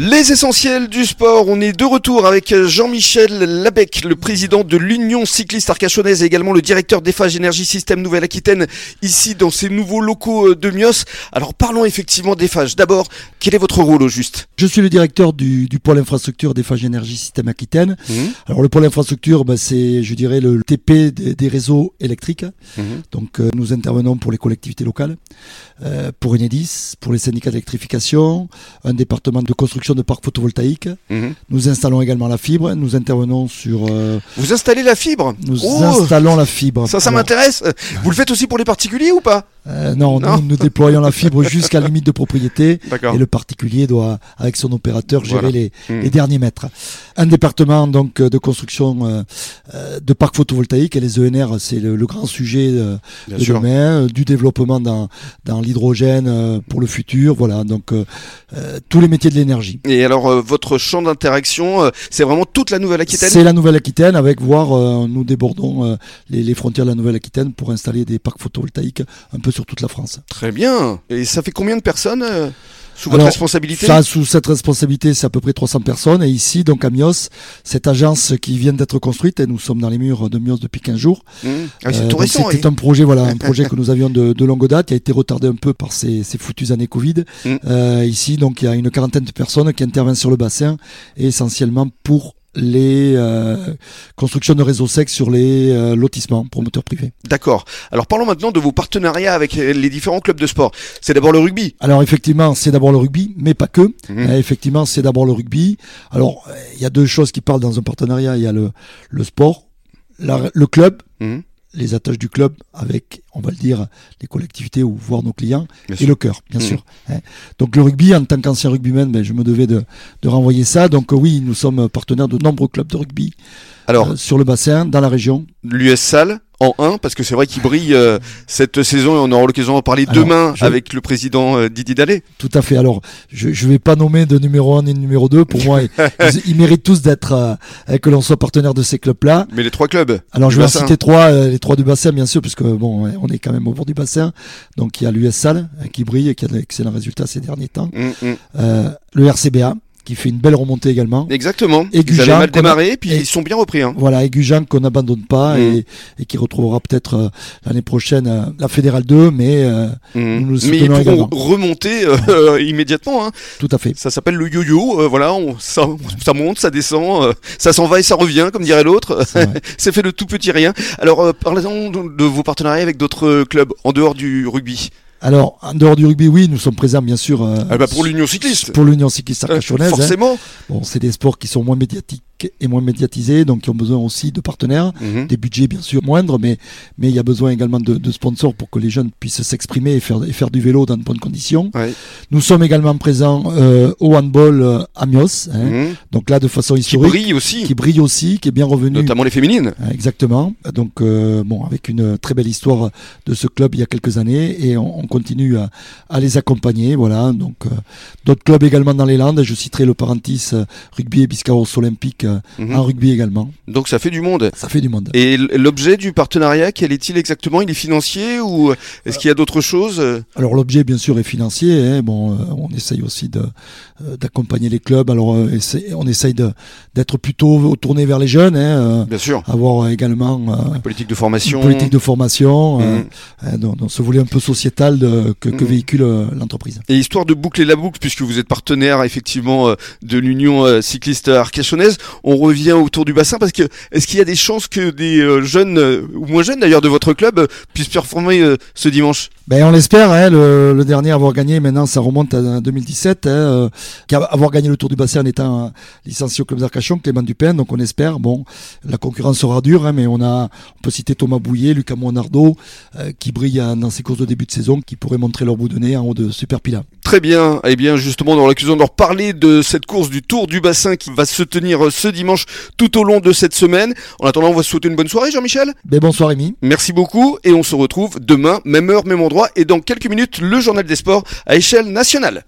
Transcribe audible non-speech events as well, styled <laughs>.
Les essentiels du sport, on est de retour avec Jean-Michel Labec, le président de l'Union cycliste arcachonnaise et également le directeur d'EFAGE Énergie Système Nouvelle-Aquitaine, ici dans ces nouveaux locaux de Mios. Alors parlons effectivement d'EFAGE. D'abord, quel est votre rôle au juste? Je suis le directeur du, du pôle infrastructure d'EFAGE Énergie Système Aquitaine. Mmh. Alors le pôle infrastructure, bah, c'est, je dirais, le TP des, des réseaux électriques. Mmh. Donc euh, nous intervenons pour les collectivités locales, euh, pour Enedis, pour les syndicats d'électrification, un département de construction de parcs photovoltaïques. Mhm. Nous installons également la fibre. Nous intervenons sur. euh, Vous installez la fibre nous Oh installons la fibre. Ça, ça m'intéresse. Vous le faites aussi pour les particuliers ou pas? Euh, non, Non. nous, nous déployons la fibre jusqu'à la limite de propriété. Et le particulier doit, avec son opérateur, gérer Voilà. les, les derniers mètres. Un département donc euh, de construction euh, de parcs photovoltaïques et les ENR, c'est le, le grand sujet euh, de sûr. demain, du développement dans, dans l'hydrogène euh, pour le futur, voilà. Donc tous les métiers de l'énergie. Et alors, euh, votre champ d'interaction, euh, c'est vraiment toute la Nouvelle-Aquitaine? C'est la Nouvelle-Aquitaine avec voir, euh, nous débordons euh, les, les frontières de la Nouvelle-Aquitaine pour installer des parcs photovoltaïques un peu sur toute la France. Très bien. Et ça fait combien de personnes euh, sous votre responsabilité Ça, sous cette responsabilité, c'est à peu près 300 personnes. Et ici, donc à Mios, cette agence qui vient d'être construite, et nous sommes dans les murs de Mios depuis 15 jours. Mmh. Ah, c'est Euh, tout récent. C'était oui. un projet, voilà, un <laughs> projet que nous avions de, de longue date, qui a été retardé un peu par ces, ces foutues années Covid. Mm. Euh, ici, donc, il y a une quarantaine de personnes qui interviennent sur le bassin, et essentiellement pour les euh, constructions de réseaux secs sur les euh, lotissements promoteurs privés. D'accord. Alors parlons maintenant de vos partenariats avec euh, les différents clubs de sport. C'est d'abord le rugby. Alors effectivement, c'est d'abord le rugby, mais pas que. Mhm. Effectivement, c'est d'abord le rugby. Alors, il y a deux choses qui parlent dans un partenariat. Il y a le, le sport, la- le club, Mhm. Les attaches du club avec, on va le dire, les collectivités ou voire nos clients, Bien et sûr. le cœur, bien Mhm. sûr. hein. Donc le rugby, en tant qu'ancien rugbyman, ben, je me devais de, de renvoyer ça. Donc euh, oui, nous sommes partenaires de nombreux clubs de rugby Alors, euh, sur le bassin, dans la région. l'US Salle en 1, parce que c'est vrai qu'il brille euh, cette saison et on aura l'occasion d'en parler Alors, demain je- avec le président euh, Didier Dallet. Tout à fait. Alors, je ne vais pas nommer de numéro 1 ni de numéro 2. Pour moi, <laughs> ils, ils méritent tous d'être, euh, que l'on soit partenaire de ces clubs-là. Mais les trois clubs. Alors je vais en citer trois, euh, les trois du bassin bien sûr, puisque bon, on est quand même au bord du bassin. Donc il y a l'US Salle qui brille et qui a d'excellents résultats ces derniers temps. Hum. Euh, le RCBA qui fait une belle remontée également. Exactement. Et Ils Gujan, avaient mal démarré, puis et- ils sont bien repris. Hein. Voilà, et Gujan qu'on n'abandonne pas Mm. et, et qui retrouvera peut-être euh, l'année prochaine euh, la Fédérale 2, mais euh, Hum. Nous le Mais ils pourront remonter <laughs> immédiatement. Hein. tout à fait. Ça s'appelle le yo-yo. voilà, on, ça, ça monte, ça descend, ça s'en va et ça revient, comme dirait l'autre. C'est <laughs> fait de tout petit rien. Alors, parlez-en de, de vos partenariats avec d'autres clubs en dehors du rugby. Alors, en dehors du rugby, oui, nous sommes présents bien sûr euh, Ah bah, pour l'Union cycliste. pour l'Union cycliste Euh, arcachonnaise. hein. forcément. Bon, c'est des sports qui sont moins médiatiques et moins médiatisés, donc qui ont besoin aussi de partenaires. Mhm. des budgets bien sûr moindres, mais, mais il y a besoin également de, de sponsors pour que les jeunes puissent s'exprimer et faire, et faire du vélo dans de bonnes conditions. Ouais. Nous sommes également présents euh, au handball euh, à Mios, hein. Mhm. donc là de façon Qui historique, brille aussi, qui brille aussi, qui est bien revenu. notamment les féminines. Euh, Exactement. Donc euh, bon, avec une très belle histoire de ce club il y a quelques années et on, on continue à, à les accompagner. Voilà. Donc euh, d'autres clubs également dans les Landes. Je citerai le Parentis rugby et Biscarros olympique euh, Mhm. en rugby également. Donc ça fait du monde. Ça fait du monde. Et l'objet du partenariat, quel est-il exactement? Il est financier ou est-ce qu'il y a d'autres choses? Alors l'objet bien sûr est financier. hein. Bon, euh, on essaye aussi euh, d'accompagner les clubs. Alors on essaye d'être plutôt tourné vers les jeunes. Hein, Bien sûr. avoir également euh, Politique de une formation. politique de formation, euh, dans, dans ce volet un peu sociétal de- que, que Mhm. véhicule l'entreprise. Et histoire de boucler la boucle, puisque vous êtes partenaire effectivement de l'Union cycliste arcachonnaise, on revient autour du bassin parce que est-ce qu'il y a des chances que des euh, jeunes euh, ou moins jeunes d'ailleurs de votre club euh, puissent performer ce dimanche? Ben on l'espère. Hein, le, dernier à avoir gagné, maintenant ça remonte à 2017, hein, avoir gagné le Tour du Bassin en étant licencié au club d'Arcachon, Clément Dupin. Donc on espère. Bon, la concurrence sera dure, hein, mais on a, on peut citer Thomas Bouillet, Lucas Monardo, qui brillent dans ces courses de début de saison, qui pourraient montrer leur bout de nez en haut de Super Pila. Très bien. Eh bien, justement, dans l'accusant de reparler de cette course du Tour du Bassin qui va se tenir euh, ce dimanche tout au long de cette semaine. En attendant, on va se souhaiter une bonne soirée, Jean-Michel. Ben bonsoir Rémi. Merci beaucoup et on se retrouve demain, même heure, même endroit et dans quelques minutes, le journal des sports à échelle nationale.